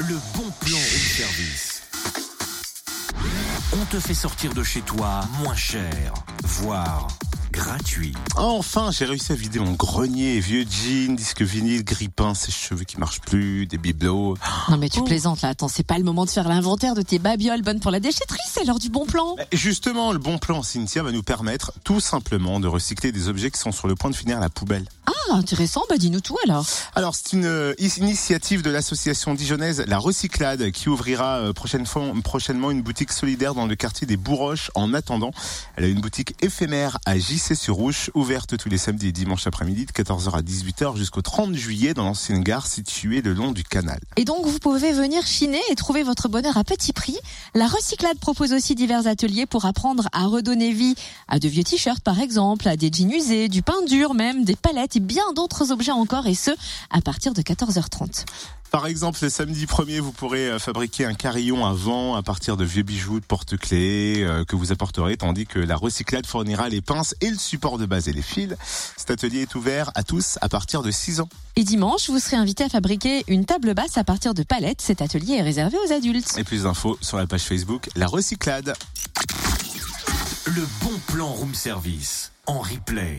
Le bon plan room service. On te fait sortir de chez toi moins cher, voire gratuit. Enfin, j'ai réussi à vider mon grenier, vieux jeans, disque vinyle, grippin, ses cheveux qui marchent plus, des bibelots. Non mais tu plaisantes là, attends, c'est pas le moment de faire l'inventaire de tes babioles bonnes pour la déchetterie, c'est l'heure du bon plan. Et Justement, le bon plan Cynthia va nous permettre tout simplement de recycler des objets qui sont sur le point de finir à la poubelle. Ah, intéressant, bah dis-nous tout alors. Alors, c'est une euh, initiative de l'association dijonnaise La Recyclade qui ouvrira euh, prochainement, prochainement une boutique solidaire dans le quartier des Bourroches. En attendant, elle a une boutique éphémère à JC sur Rouge, ouverte tous les samedis et dimanches après-midi de 14h à 18h jusqu'au 30 juillet dans l'ancienne gare située le long du canal. Et donc vous pouvez venir chiner et trouver votre bonheur à petit prix. La Recyclade propose aussi divers ateliers pour apprendre à redonner vie à de vieux t-shirts par exemple, à des jeans usés, du pain dur même, des palettes et bien d'autres objets encore et ce à partir de 14h30. Par exemple, le samedi 1er, vous pourrez euh, fabriquer un carillon à vent à partir de vieux bijoux de porte-clés euh, que vous apporterez, tandis que la recyclade fournira les pinces et le support de base et les fils. Cet atelier est ouvert à tous à partir de 6 ans. Et dimanche, vous serez invité à fabriquer une table basse à partir de palettes. Cet atelier est réservé aux adultes. Et plus d'infos sur la page Facebook La Recyclade. Le bon plan room service en replay.